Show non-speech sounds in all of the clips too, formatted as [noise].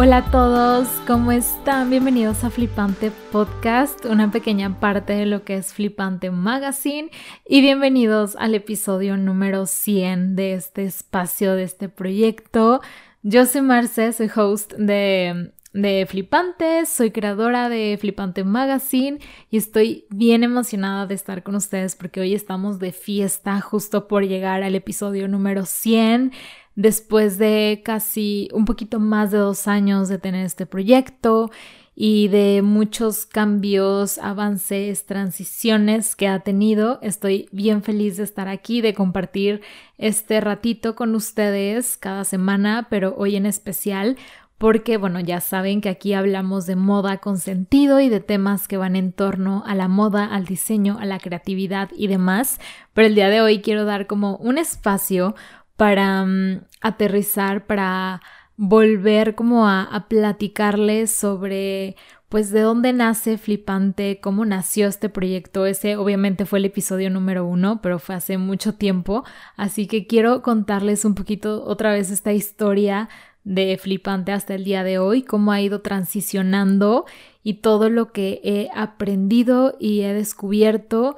Hola a todos, ¿cómo están? Bienvenidos a Flipante Podcast, una pequeña parte de lo que es Flipante Magazine y bienvenidos al episodio número 100 de este espacio, de este proyecto. Yo soy Marce, soy host de, de Flipante, soy creadora de Flipante Magazine y estoy bien emocionada de estar con ustedes porque hoy estamos de fiesta justo por llegar al episodio número 100 después de casi un poquito más de dos años de tener este proyecto y de muchos cambios, avances, transiciones que ha tenido. Estoy bien feliz de estar aquí, de compartir este ratito con ustedes cada semana, pero hoy en especial porque, bueno, ya saben que aquí hablamos de moda con sentido y de temas que van en torno a la moda, al diseño, a la creatividad y demás, pero el día de hoy quiero dar como un espacio para mm, aterrizar, para volver como a, platicarles sobre pues de dónde nace Flipante, cómo nació este proyecto. Ese obviamente fue el episodio número uno, pero fue hace mucho tiempo. Así que quiero contarles un poquito otra vez esta historia de Flipante hasta el día de hoy, cómo ha ido transicionando y todo lo que he aprendido y he descubierto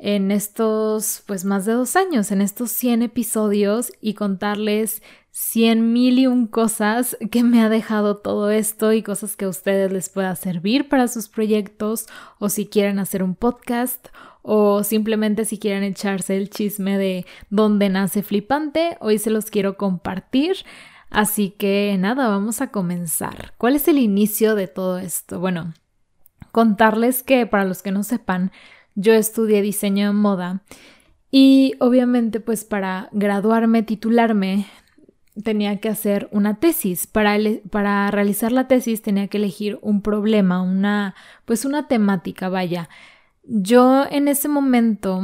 en estos, pues más de dos años, en estos 100 episodios y contarles 100 mil y un cosas que me ha dejado todo esto y cosas que a ustedes les pueda servir para sus proyectos o si quieren hacer un podcast o simplemente si quieren echarse el chisme de dónde nace Flipante, hoy se los quiero compartir. Así que nada, vamos a comenzar. ¿Cuál es el inicio de todo esto? Bueno, contarles que para los que no sepan, yo estudié diseño de moda y obviamente pues para graduarme, titularme, tenía que hacer una tesis. Para, para realizar la tesis tenía que elegir un problema, una pues una temática, vaya. Yo en ese momento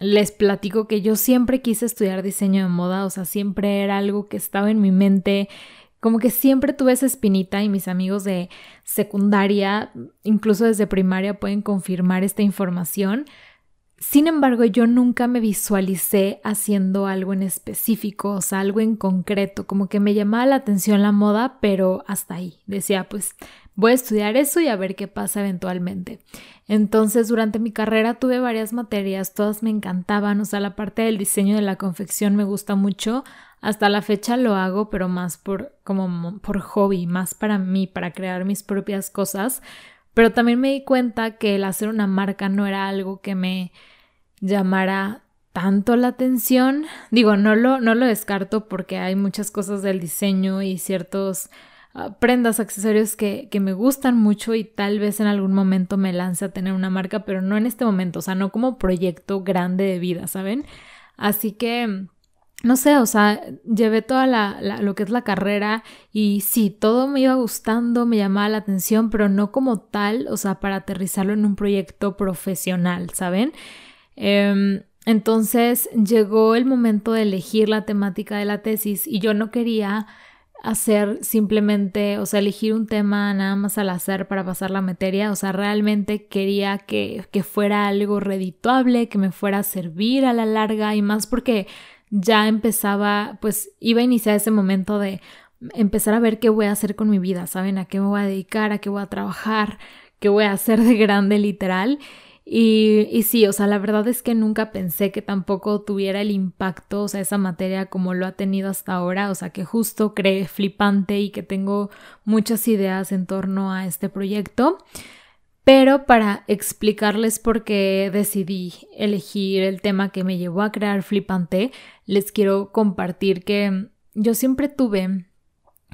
les platico que yo siempre quise estudiar diseño de moda, o sea, siempre era algo que estaba en mi mente, como que siempre tuve esa espinita y mis amigos de secundaria, incluso desde primaria, pueden confirmar esta información. Sin embargo, yo nunca me visualicé haciendo algo en específico, o sea, algo en concreto, como que me llamaba la atención la moda, pero hasta ahí. Decía, pues voy a estudiar eso y a ver qué pasa eventualmente. Entonces, durante mi carrera tuve varias materias, todas me encantaban, o sea, la parte del diseño de la confección me gusta mucho, hasta la fecha lo hago, pero más por como por hobby, más para mí, para crear mis propias cosas. Pero también me di cuenta que el hacer una marca no era algo que me llamara tanto la atención. Digo, no lo, no lo descarto porque hay muchas cosas del diseño y ciertos prendas, accesorios que, que me gustan mucho y tal vez en algún momento me lance a tener una marca, pero no en este momento, o sea, no como proyecto grande de vida, ¿saben? Así que no sé, o sea, llevé toda la, lo que es la carrera y sí, todo me iba gustando, me llamaba la atención, pero no como tal, o sea, para aterrizarlo en un proyecto profesional, ¿saben? Em, entonces llegó el momento de elegir la temática de la tesis y yo no quería hacer simplemente, o sea, elegir un tema nada más al hacer para pasar la materia, o sea, realmente quería que, que fuera algo redituable, que me fuera a servir a la larga y más porque ya empezaba, pues iba a iniciar ese momento de empezar a ver qué voy a hacer con mi vida, ¿saben? A qué me voy a dedicar, a qué voy a trabajar, qué voy a hacer de grande literal. Y, sí, o sea, la verdad es que nunca pensé que tampoco tuviera el impacto, o sea, esa materia como lo ha tenido hasta ahora, o sea, que justo cree flipante y que tengo muchas ideas en torno a este proyecto. Pero para explicarles por qué decidí elegir el tema que me llevó a crear Flipante, les quiero compartir que yo siempre tuve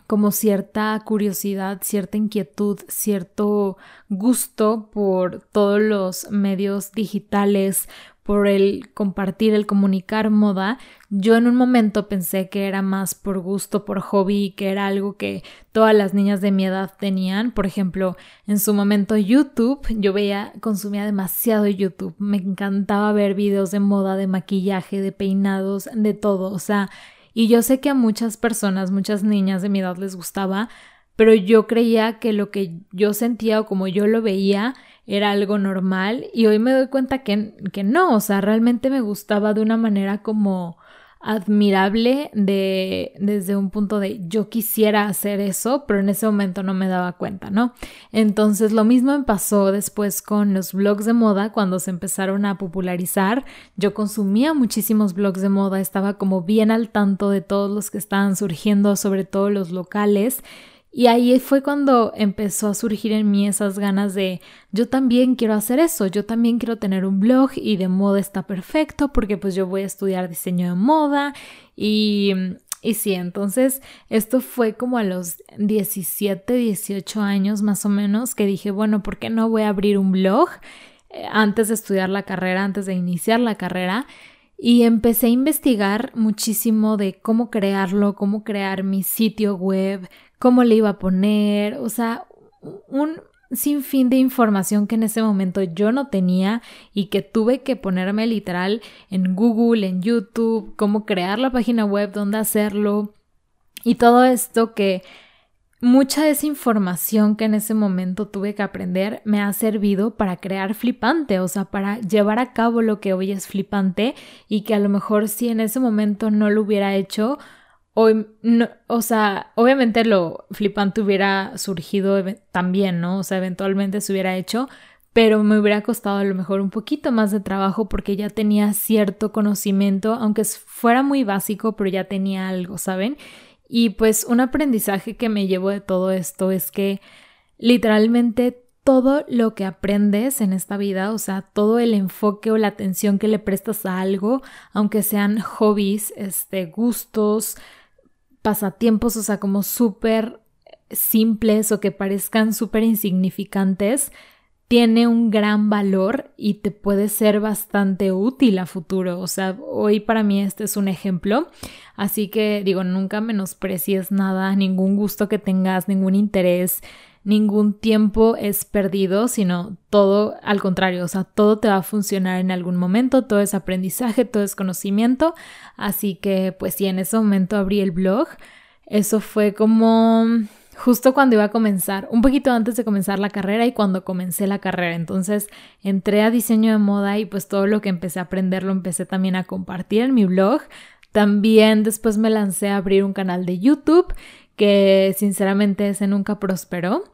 como cierta curiosidad, cierta inquietud, cierto gusto por todos los medios digitales, por el compartir, el comunicar moda, yo en un momento pensé que era más por gusto, por hobby, que era algo que todas las niñas de mi edad tenían. Por ejemplo, en su momento YouTube, yo veía, consumía demasiado YouTube. Me encantaba ver videos de moda, de maquillaje, de peinados, de todo. O sea, y yo sé que a muchas personas, muchas niñas de mi edad les gustaba, pero yo creía que lo que yo sentía o como yo lo veía era algo normal y hoy me doy cuenta que, que no, o sea, realmente me gustaba de una manera como admirable de desde un punto de yo quisiera hacer eso, pero en ese momento no me daba cuenta, ¿no? Entonces lo mismo me pasó después con los blogs de moda cuando se empezaron a popularizar. Yo consumía muchísimos blogs de moda, estaba como bien al tanto de todos los que estaban surgiendo, sobre todo los locales. Y ahí fue cuando empezó a surgir en mí esas ganas de yo también quiero hacer eso, yo también quiero tener un blog y de moda está perfecto porque pues yo voy a estudiar diseño de moda y, y sí, entonces esto fue como a los 17, 18 años más o menos que dije, bueno, ¿por qué no voy a abrir un blog eh, antes de estudiar la carrera, antes de iniciar la carrera? Y empecé a investigar muchísimo de cómo crearlo, cómo crear mi sitio web, cómo le iba a poner, o sea, un sinfín de información que en ese momento yo no tenía y que tuve que ponerme literal en Google, en YouTube, cómo crear la página web, dónde hacerlo y todo esto que mucha de esa información que en ese momento tuve que aprender me ha servido para crear flipante, o sea, para llevar a cabo lo que hoy es flipante y que a lo mejor si en ese momento no lo hubiera hecho, Hoy, no, o sea, obviamente lo flipante hubiera surgido también, ¿no? O sea, eventualmente se hubiera hecho, pero me hubiera costado a lo mejor un poquito más de trabajo porque ya tenía cierto conocimiento, aunque fuera muy básico, pero ya tenía algo, ¿saben? Y pues un aprendizaje que me llevo de todo esto es que literalmente todo lo que aprendes en esta vida, o sea, todo el enfoque o la atención que le prestas a algo, aunque sean hobbies, este, gustos, pasatiempos, o sea, como súper simples o que parezcan súper insignificantes, tiene un gran valor y te puede ser bastante útil a futuro. O sea, hoy para mí este es un ejemplo. Así que digo, nunca menosprecies nada, ningún gusto que tengas, ningún interés, ningún tiempo es perdido, sino todo al contrario, o sea, todo te va a funcionar en algún momento, todo es aprendizaje, todo es conocimiento, así que pues sí, en ese momento abrí el blog, eso fue como justo cuando iba a comenzar, un poquito antes de comenzar la carrera y cuando comencé la carrera. Entonces entré a diseño de moda y pues todo lo que empecé a aprender lo empecé también a compartir en mi blog. También después me lancé a abrir un canal de YouTube que sinceramente ese nunca prosperó.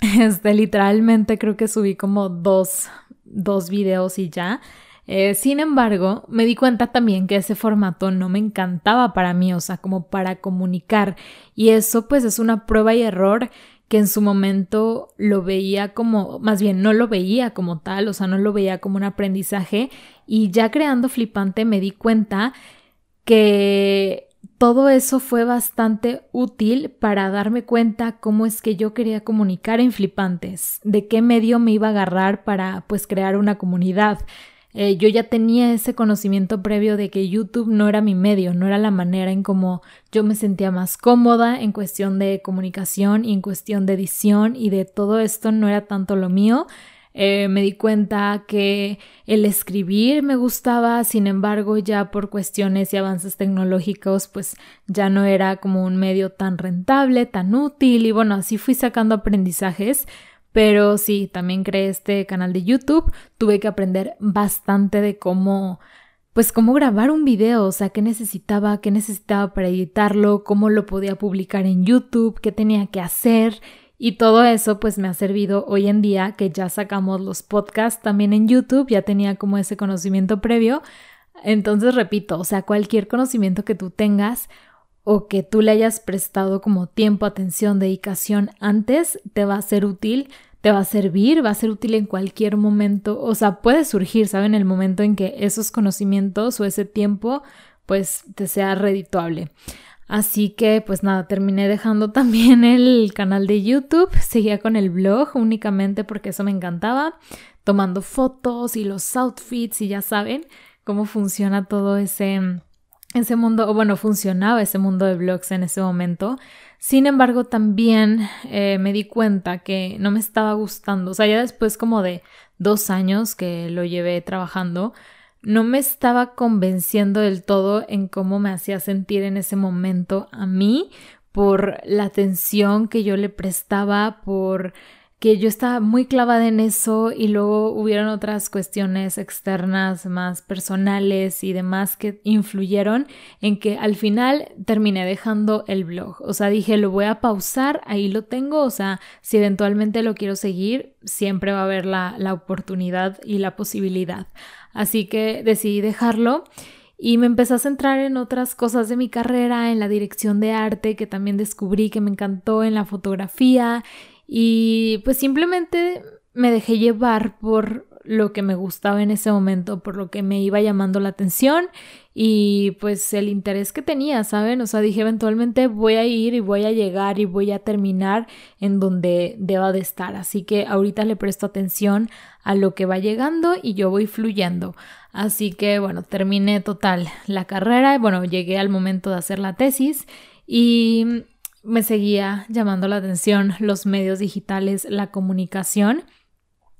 [laughs] Este, literalmente creo que subí como dos, dos videos y ya. Eh, sin embargo, me di cuenta también que ese formato no me encantaba para mí, o sea, como para comunicar. Y eso pues es una prueba y error que en su momento lo veía como, más bien no lo veía como tal, o sea, no lo veía como un aprendizaje. Y ya creando Flipante me di cuenta que todo eso fue bastante útil para darme cuenta cómo es que yo quería comunicar en Flipantes, de qué medio me iba a agarrar para pues crear una comunidad. Eh, yo ya tenía ese conocimiento previo de que YouTube no era mi medio, no era la manera en cómo yo me sentía más cómoda en cuestión de comunicación y en cuestión de edición y de todo esto no era tanto lo mío. Eh, me di cuenta que el escribir me gustaba, sin embargo, ya por cuestiones y avances tecnológicos, pues ya no era como un medio tan rentable, tan útil y bueno, así fui sacando aprendizajes. Pero sí, también creé este canal de YouTube, tuve que aprender bastante de cómo pues cómo grabar un video, o sea, qué necesitaba, qué necesitaba para editarlo, cómo lo podía publicar en YouTube, qué tenía que hacer y todo eso pues me ha servido hoy en día que ya sacamos los podcasts también en YouTube, ya tenía como ese conocimiento previo. Entonces repito, o sea, cualquier conocimiento que tú tengas o que tú le hayas prestado como tiempo, atención, dedicación antes, te va a ser útil, te va a servir, va a ser útil en cualquier momento, o sea, puede surgir, ¿saben? El momento en que esos conocimientos o ese tiempo pues te sea redituable. Así que pues nada, terminé dejando [laughs] también el canal de YouTube, seguía con el blog únicamente porque eso me encantaba, tomando fotos y los outfits y ya saben cómo funciona todo ese, ese mundo, o bueno, funcionaba ese mundo de blogs en ese momento. Sin embargo, también eh, me di cuenta que no me estaba gustando, o sea, ya después como de dos años que lo llevé trabajando, no me estaba convenciendo del todo en cómo me hacía sentir en ese momento a mí por la atención que yo le prestaba, por que yo estaba muy clavada en eso y luego hubieron otras cuestiones externas más personales y demás que influyeron en que al final terminé dejando el blog. O sea, dije, lo voy a pausar, ahí lo tengo, o sea, si eventualmente lo quiero seguir, siempre va a haber la, la oportunidad y la posibilidad. Así que decidí dejarlo. Y me empecé a centrar en otras cosas de mi carrera, en la dirección de arte, que también descubrí que me encantó, en la fotografía y pues simplemente me dejé llevar por lo que me gustaba en ese momento, por lo que me iba llamando la atención y pues el interés que tenía, ¿saben? O sea, dije eventualmente voy a ir y voy a llegar y voy a terminar en donde deba de estar. Así que ahorita le presto atención a lo que va llegando y yo voy fluyendo. Así que bueno, terminé total la carrera, bueno, llegué al momento de hacer la tesis y me seguía llamando la atención los medios digitales, la comunicación.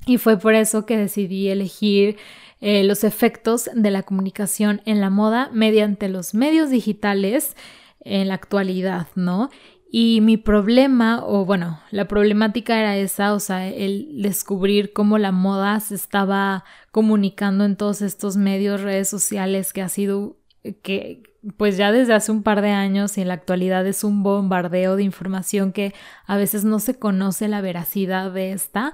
Y fue por eso que decidí elegir eh, los efectos de la comunicación en la moda mediante los medios digitales en la actualidad, ¿no? Y mi problema, o bueno, la problemática era esa, o sea, el descubrir cómo la moda se estaba comunicando en todos estos medios, redes sociales, que ha sido, que, pues ya desde hace un par de años y en la actualidad es un bombardeo de información que a veces no se conoce la veracidad de esta.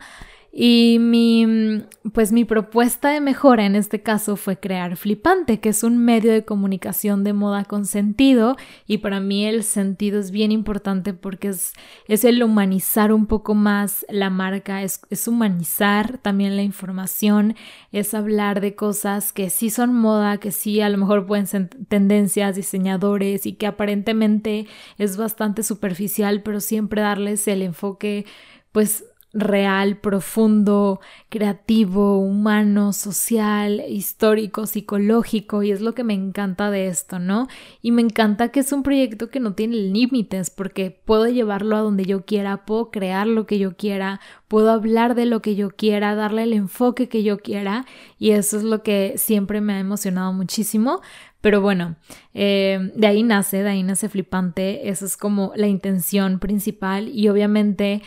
Y mi, pues mi propuesta de mejora en este caso fue crear Flipante, que es un medio de comunicación de moda con sentido. Y para mí el sentido es bien importante porque es, es el humanizar un poco más la marca, es, es humanizar también la información, es hablar de cosas que sí son moda, que sí a lo mejor pueden ser tendencias, diseñadores y que aparentemente es bastante superficial, pero siempre darles el enfoque pues real, profundo, creativo, humano, social, histórico, psicológico, y es lo que me encanta de esto, ¿no? Y me encanta que es un proyecto que no tiene límites, porque puedo llevarlo a donde yo quiera, puedo crear lo que yo quiera, puedo hablar de lo que yo quiera, darle el enfoque que yo quiera, y eso es lo que siempre me ha emocionado muchísimo. Pero bueno, eh, de ahí nace, de ahí nace flipante, eso es como la intención principal y obviamente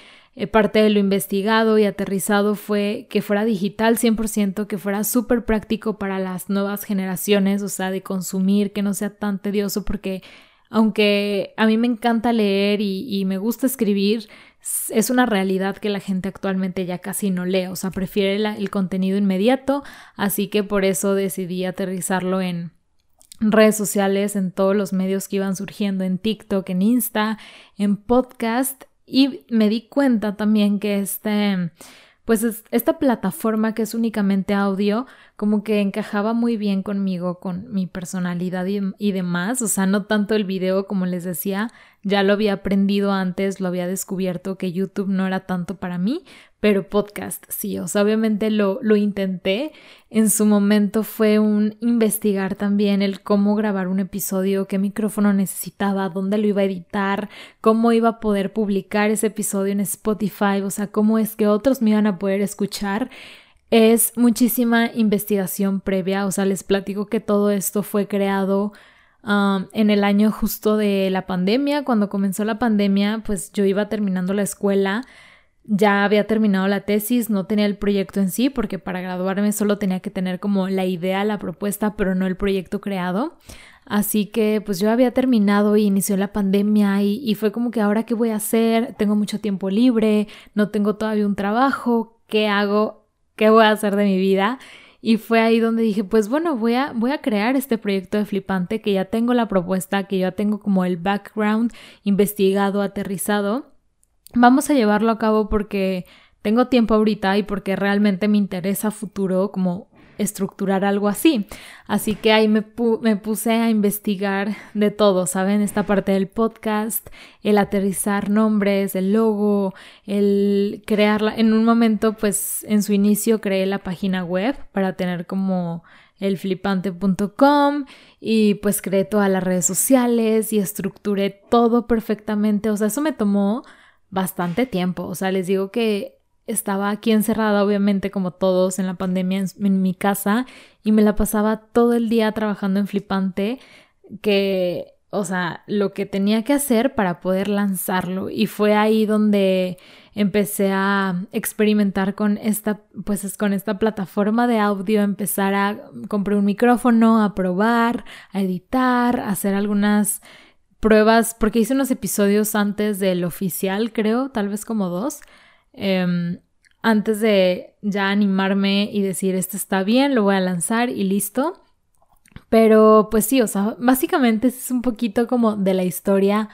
parte de lo investigado y aterrizado fue que fuera digital 100%, que fuera súper práctico para las nuevas generaciones, o sea, de consumir, que no sea tan tedioso, porque aunque a mí me encanta leer y, me gusta escribir, es una realidad que la gente actualmente ya casi no lee, o sea, prefiere el contenido inmediato, así que por eso decidí aterrizarlo en redes sociales, en todos los medios que iban surgiendo, en TikTok, en Insta, en podcast y me di cuenta también que este, pues esta plataforma que es únicamente audio, como que encajaba muy bien conmigo, con mi personalidad y, demás. O sea, no tanto el video, como les decía, ya lo había aprendido antes, lo había descubierto que YouTube no era tanto para mí, pero podcast sí, o sea, obviamente lo, lo intenté. En su momento fue un investigar también el cómo grabar un episodio, qué micrófono necesitaba, dónde lo iba a editar, cómo iba a poder publicar ese episodio en Spotify, o sea, cómo es que otros me iban a poder escuchar. Es muchísima investigación previa, o sea, les platico que todo esto fue creado um, en el año justo de la pandemia. Cuando comenzó la pandemia, pues yo iba terminando la escuela ya había terminado la tesis, no tenía el proyecto en sí, porque para graduarme solo tenía que tener como la idea, la propuesta, pero no el proyecto creado. Así que pues yo había terminado y inició la pandemia y, y, fue como que ahora qué voy a hacer, tengo mucho tiempo libre, no tengo todavía un trabajo, ¿qué hago? ¿Qué voy a hacer de mi vida? Y fue ahí donde dije, pues bueno, voy a, voy a crear este proyecto de flipante que ya tengo la propuesta, que ya tengo como el background investigado, aterrizado vamos a llevarlo a cabo porque tengo tiempo ahorita y porque realmente me interesa futuro como estructurar algo así. Así que ahí me, puse a investigar de todo, ¿saben? Esta parte del podcast, el aterrizar nombres, el logo, el crearla. En un momento, pues en su inicio creé la página web para tener como el flipante.com y pues creé todas las redes sociales y estructuré todo perfectamente. O sea, eso me tomó bastante tiempo. O sea, les digo que estaba aquí encerrada, obviamente, como todos en la pandemia en, mi casa y me la pasaba todo el día trabajando en Flipante, que o sea, lo que tenía que hacer para poder lanzarlo. Y fue ahí donde empecé a experimentar con esta, pues es con esta plataforma de audio, empezar a comprar un micrófono, a probar, a editar, a hacer algunas pruebas, porque hice unos episodios antes del oficial, creo, tal vez como dos, em, antes de ya animarme y decir, esto está bien, lo voy a lanzar y listo. Pero pues sí, o sea, básicamente es un poquito como de la historia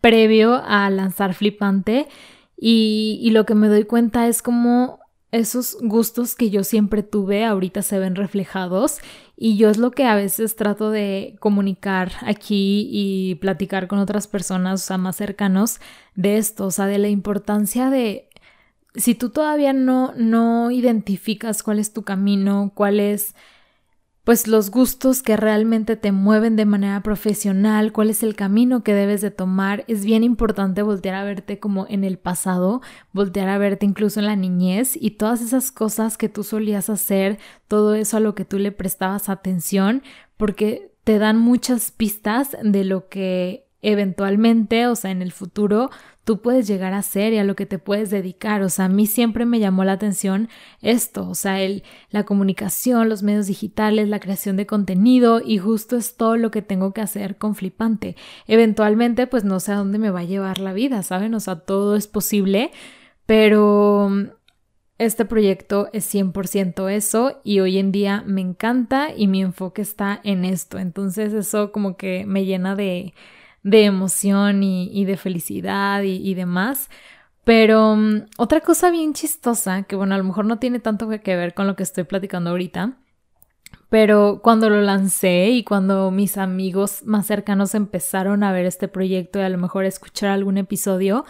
previo a lanzar Flipante y, y lo que me doy cuenta es como esos gustos que yo siempre tuve ahorita se ven reflejados y yo es lo que a veces trato de comunicar aquí y platicar con otras personas, o sea, más cercanos de esto, o sea, de la importancia de si tú todavía no no identificas cuál es tu camino, cuál es pues los gustos que realmente te mueven de manera profesional, cuál es el camino que debes de tomar. Es bien importante voltear a verte como en el pasado, voltear a verte incluso en la niñez y todas esas cosas que tú solías hacer, todo eso a lo que tú le prestabas atención, porque te dan muchas pistas de lo que eventualmente, o sea, en el futuro, tú puedes llegar a ser y a lo que te puedes dedicar. O sea, a mí siempre me llamó la atención esto, o sea, el, la comunicación, los medios digitales, la creación de contenido y justo es todo lo que tengo que hacer con Flipante. Eventualmente, pues no sé a dónde me va a llevar la vida, ¿saben? O sea, todo es posible, pero este proyecto es 100% eso y hoy en día me encanta y mi enfoque está en esto. Entonces eso como que me llena de de emoción y, de felicidad y, demás. Pero mm, otra cosa bien chistosa, que bueno, a lo mejor no tiene tanto que ver con lo que estoy platicando ahorita, pero cuando lo lancé y cuando mis amigos más cercanos empezaron a ver este proyecto y a lo mejor escuchar algún episodio,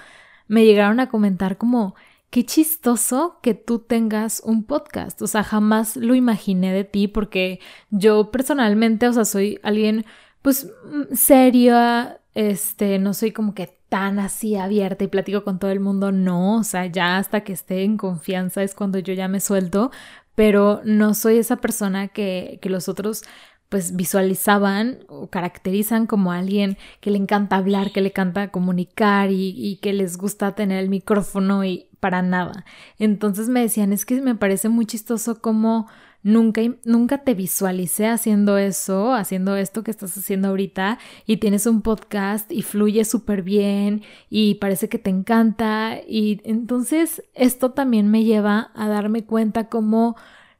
me llegaron a comentar como, qué chistoso que tú tengas un podcast. O sea, jamás lo imaginé de ti porque yo personalmente, o sea, soy alguien pues mm, seria, este, no soy como que tan así abierta y platico con todo el mundo, no, o sea, ya hasta que esté en confianza es cuando yo ya me suelto, pero no soy esa persona que, que los otros pues visualizaban o caracterizan como alguien que le encanta hablar, que le encanta comunicar y, y, que les gusta tener el micrófono y para nada. Entonces me decían, es que me parece muy chistoso como Nunca, nunca te visualicé haciendo eso, haciendo esto que estás haciendo ahorita y tienes un podcast y fluye súper bien y parece que te encanta y entonces esto también me lleva a darme cuenta como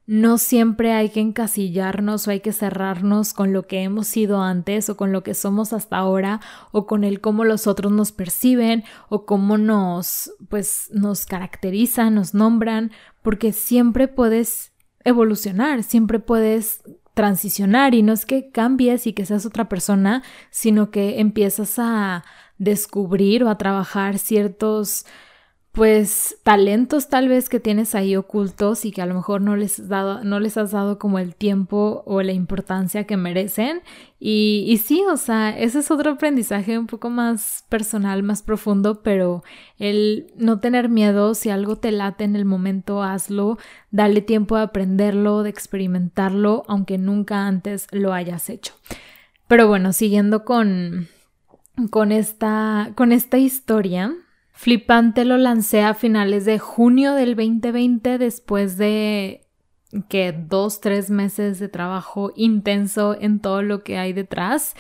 no siempre hay que encasillarnos o hay que cerrarnos con lo que hemos sido antes o con lo que somos hasta ahora o con el cómo los otros nos perciben o cómo nos pues nos caracterizan, nos nombran, porque siempre puedes evolucionar, siempre puedes transicionar y no es que cambies y que seas otra persona, sino que empiezas a descubrir o a trabajar ciertos pues talentos tal vez que tienes ahí ocultos y que a lo mejor no les, dado, no les has dado como el tiempo o la importancia que merecen. Y, y sí, o sea, ese es otro aprendizaje un poco más personal, más profundo, pero el no tener miedo, si algo te late en el momento, hazlo, dale tiempo de aprenderlo, de experimentarlo, aunque nunca antes lo hayas hecho. Pero bueno, siguiendo con, con, esta, con esta historia, Flipante lo lancé a finales de junio del 2020 después de que dos, tres meses de trabajo intenso en todo lo que hay detrás.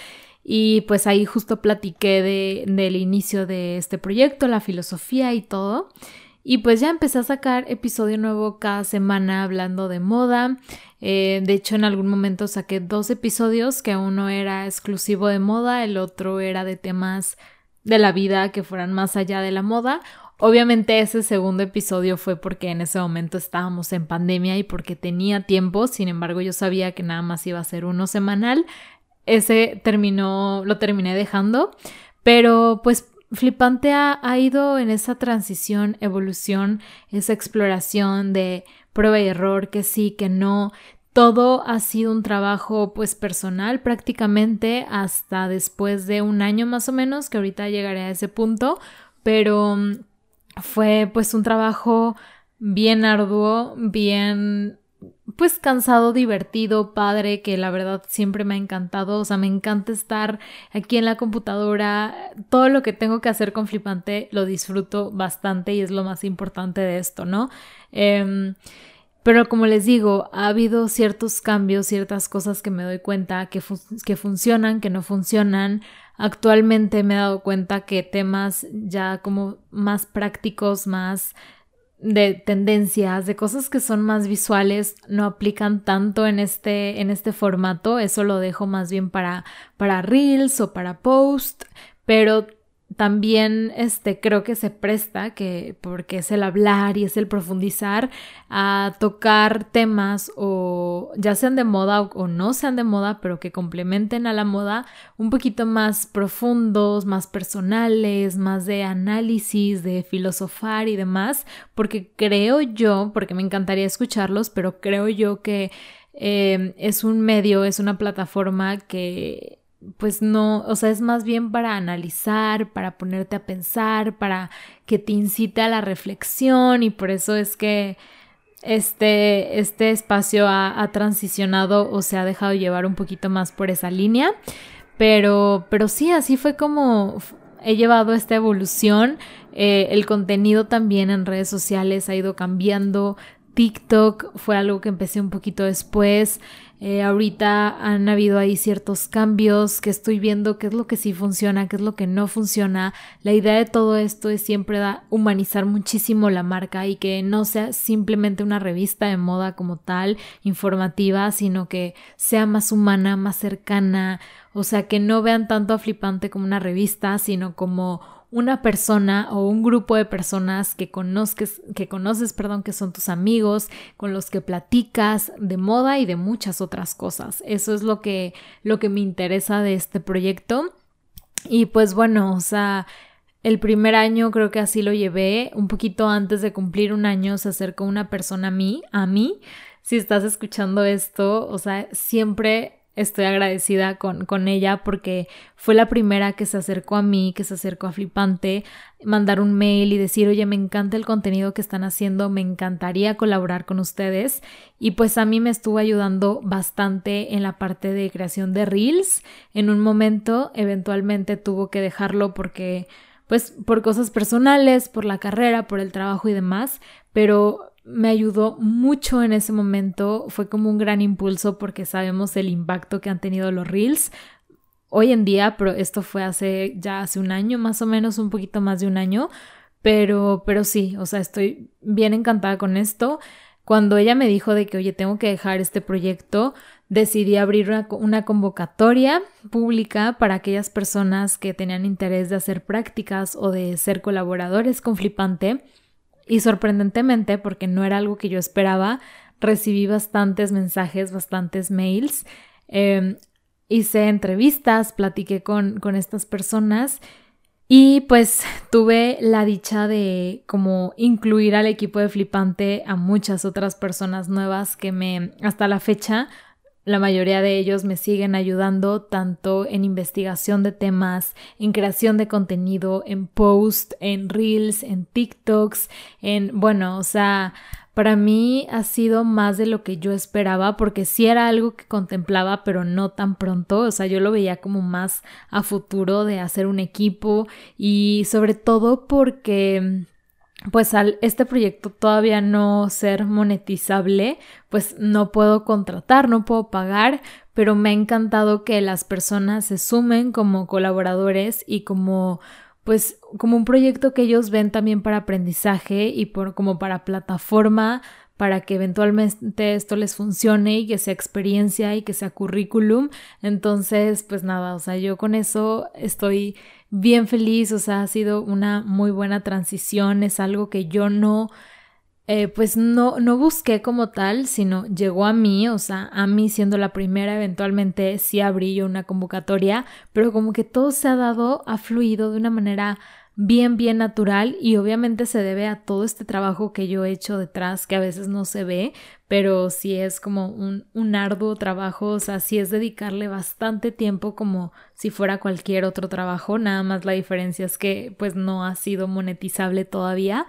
Y pues ahí justo platiqué de, del inicio de este proyecto, la filosofía y todo. Y pues ya empecé a sacar episodio nuevo cada semana hablando de moda. Eh, de hecho, en algún momento saqué dos episodios, que uno era exclusivo de moda, el otro era de temas de la vida que fueran más allá de la moda. Obviamente ese segundo episodio fue porque en ese momento estábamos en pandemia y porque tenía tiempo, sin embargo yo sabía que nada más iba a ser uno semanal. Ese terminó, lo terminé dejando, pero pues Flipante ha, ha ido en esa transición, evolución, esa exploración de prueba y error, que sí, que no, todo ha sido un trabajo pues personal prácticamente hasta después de un año más o menos, que ahorita llegaré a ese punto, pero mm, fue pues un trabajo bien arduo, bien pues cansado, divertido, padre, que la verdad siempre me ha encantado, o sea, me encanta estar aquí en la computadora, todo lo que tengo que hacer con Flipante lo disfruto bastante y es lo más importante de esto, ¿no? Em, pero como les digo, ha habido ciertos cambios, ciertas cosas que me doy cuenta que, que funcionan, que no funcionan. Actualmente me he dado cuenta que temas ya como más prácticos, más de tendencias, de cosas que son más visuales, no aplican tanto en este, en este formato. Eso lo dejo más bien para, para Reels o para Post, pero también este creo que se presta que porque es el hablar y es el profundizar a tocar temas o ya sean de moda o, no sean de moda pero que complementen a la moda un poquito más profundos más personales más de análisis de filosofar y demás porque creo yo porque me encantaría escucharlos pero creo yo que eh, es un medio es una plataforma que pues no, o sea, es más bien para analizar, para ponerte a pensar, para que te incite a la reflexión y por eso es que este, este espacio ha, transicionado o se ha dejado llevar un poquito más por esa línea, pero, pero sí, así fue como he llevado esta evolución. Eh, el contenido también en redes sociales ha ido cambiando. TikTok fue algo que empecé un poquito después. Eh, ahorita han habido ahí ciertos cambios que estoy viendo qué es lo que sí funciona, qué es lo que no funciona. La idea de todo esto es siempre humanizar muchísimo la marca y que no sea simplemente una revista de moda como tal, informativa, sino que sea más humana, más cercana. O sea, que no vean tanto a Flipante como una revista, sino como una persona o un grupo de personas que conozques, que conoces, perdón, que son tus amigos, con los que platicas de moda y de muchas otras cosas. Eso es lo que, lo que me interesa de este proyecto. Y pues bueno, o sea, el primer año creo que así lo llevé. Un poquito antes de cumplir un año se acercó una persona a mí, a mí. Si estás escuchando esto, o sea, siempre estoy agradecida con, con, ella porque fue la primera que se acercó a mí, que se acercó a Flipante, mandar un mail y decir, oye, me encanta el contenido que están haciendo, me encantaría colaborar con ustedes. Y pues a mí me estuvo ayudando bastante en la parte de creación de reels. En un momento, eventualmente tuvo que dejarlo porque pues por cosas personales, por la carrera, por el trabajo y demás, pero me ayudó mucho en ese momento, fue como un gran impulso porque sabemos el impacto que han tenido los reels hoy en día, pero esto fue hace ya hace un año más o menos, un poquito más de un año, pero pero sí, o sea, estoy bien encantada con esto. Cuando ella me dijo de que, oye, tengo que dejar este proyecto, decidí abrir una, una, convocatoria pública para aquellas personas que tenían interés de hacer prácticas o de ser colaboradores con Flipante y sorprendentemente, porque no era algo que yo esperaba, recibí bastantes mensajes, bastantes mails. Em, hice entrevistas, platiqué con, con estas personas y pues tuve la dicha de como incluir al equipo de Flipante a muchas otras personas nuevas que me hasta la fecha la mayoría de ellos me siguen ayudando tanto en investigación de temas, en creación de contenido, en post, en reels, en TikToks, en, bueno, o sea, para mí ha sido más de lo que yo esperaba porque sí era algo que contemplaba pero no tan pronto, o sea, yo lo veía como más a futuro de hacer un equipo y sobre todo porque pues al este proyecto todavía no ser monetizable, pues no puedo contratar, no puedo pagar, pero me ha encantado que las personas se sumen como colaboradores y como pues como un proyecto que ellos ven también para aprendizaje y por como para plataforma para que eventualmente esto les funcione y que sea experiencia y que sea currículum. Entonces, pues nada, o sea, yo con eso estoy bien feliz, o sea, ha sido una muy buena transición, es algo que yo no, eh, pues no, no busqué como tal, sino llegó a mí, o sea, a mí siendo la primera, eventualmente sí abrí yo una convocatoria, pero como que todo se ha dado, ha fluido de una manera bien, bien natural y obviamente se debe a todo este trabajo que yo he hecho detrás que a veces no se ve, pero sí es como un, un arduo trabajo, o sea, sí es dedicarle bastante tiempo como si fuera cualquier otro trabajo, nada más la diferencia es que pues no ha sido monetizable todavía,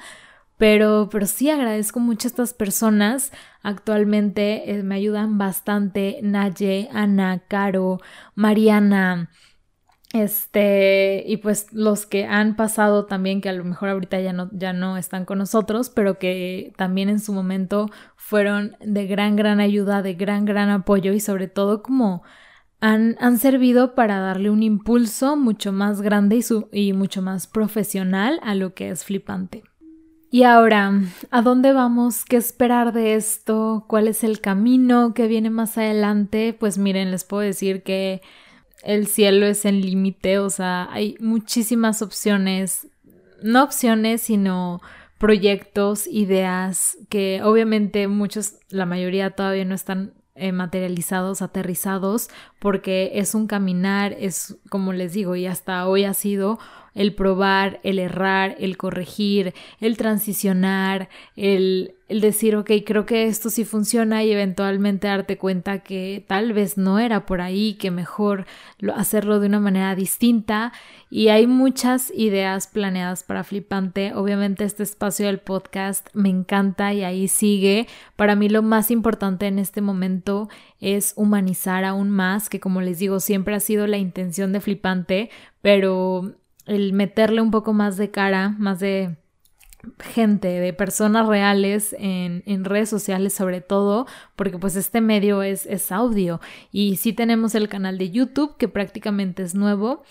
Pero, pero sí agradezco mucho a estas personas. Actualmente eh, me ayudan bastante Naye, Ana, Caro, Mariana, este, y pues los que han pasado también, que a lo mejor ahorita ya no, ya no están con nosotros, pero que también en su momento fueron de gran, gran ayuda, de gran, gran apoyo y sobre todo como han, han servido para darle un impulso mucho más grande y, su, y mucho más profesional a lo que es flipante. Y ahora, ¿a dónde vamos? ¿Qué esperar de esto? ¿Cuál es el camino que viene más adelante? Pues miren, les puedo decir que el cielo es el límite, o sea, hay muchísimas opciones, no opciones, sino proyectos, ideas que obviamente muchos, la mayoría todavía no están eh, materializados, aterrizados, porque es un caminar, es como les digo, y hasta hoy ha sido el probar, el errar, el corregir, el transicionar, el, el decir, ok, creo que esto sí funciona y eventualmente darte cuenta que tal vez no era por ahí, que mejor hacerlo de una manera distinta. Y hay muchas ideas planeadas para Flipante. Obviamente este espacio del podcast me encanta y ahí sigue. Para mí lo más importante en este momento es humanizar aún más, que como les digo, siempre ha sido la intención de Flipante, pero el meterle un poco más de cara, más de gente, de personas reales en, en, redes sociales sobre todo, porque pues este medio es, es audio. Y sí tenemos el canal de YouTube que prácticamente es nuevo,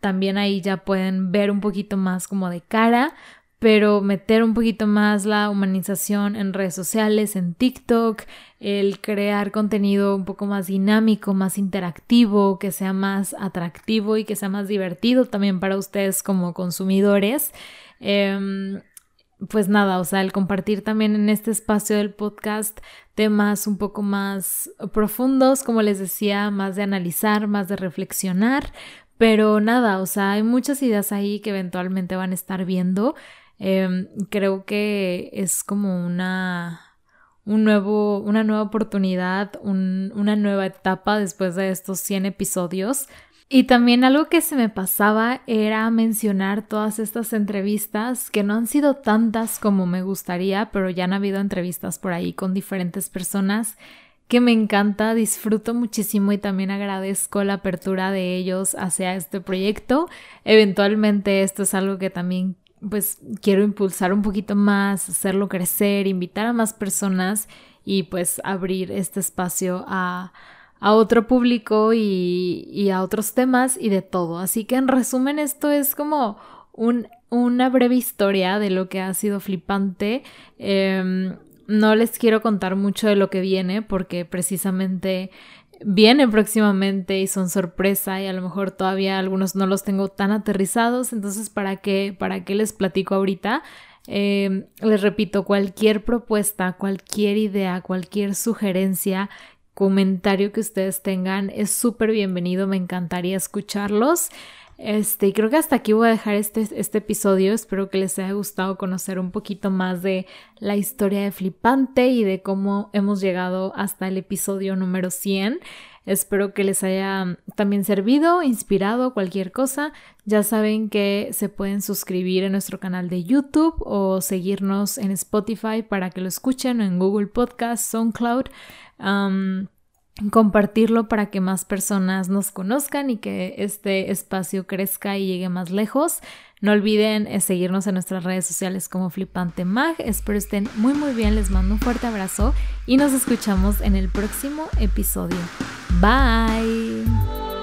también ahí ya pueden ver un poquito más como de cara, pero meter un poquito más la humanización en redes sociales, en TikTok, el crear contenido un poco más dinámico, más interactivo, que sea más atractivo y que sea más divertido también para ustedes como consumidores. Em, pues nada, o sea, el compartir también en este espacio del podcast temas un poco más profundos, como les decía, más de analizar, más de reflexionar, pero nada, o sea, hay muchas ideas ahí que eventualmente van a estar viendo. Em, creo que es como una, un nuevo, una nueva oportunidad, una nueva etapa después de estos 100 episodios. Y también algo que se me pasaba era mencionar todas estas entrevistas, que no han sido tantas como me gustaría, pero ya han habido entrevistas por ahí con diferentes personas que me encanta, disfruto muchísimo y también agradezco la apertura de ellos hacia este proyecto. Eventualmente esto es algo que también pues quiero impulsar un poquito más, hacerlo crecer, invitar a más personas y pues abrir este espacio a, a otro público y, y, a otros temas y de todo. Así que en resumen esto es como un, una breve historia de lo que ha sido flipante. Eh, no les quiero contar mucho de lo que viene porque precisamente vienen próximamente y son sorpresa y a lo mejor todavía algunos no los tengo tan aterrizados, entonces ¿para qué, para qué les platico ahorita? Eh, les repito, cualquier propuesta, cualquier idea, cualquier sugerencia, comentario que ustedes tengan es súper bienvenido, me encantaría escucharlos. Este, creo que hasta aquí voy a dejar este, este episodio. Espero que les haya gustado conocer un poquito más de la historia de Flipante y de cómo hemos llegado hasta el episodio número 100. Espero que les haya también servido, inspirado, cualquier cosa. Ya saben que se pueden suscribir en nuestro canal de YouTube o seguirnos en Spotify para que lo escuchen en Google Podcast, SoundCloud compartirlo para que más personas nos conozcan y que este espacio crezca y llegue más lejos. No olviden eh, seguirnos en nuestras redes sociales como Flipante Mag. Espero estén muy muy bien, les mando un fuerte abrazo y nos escuchamos en el próximo episodio. Bye.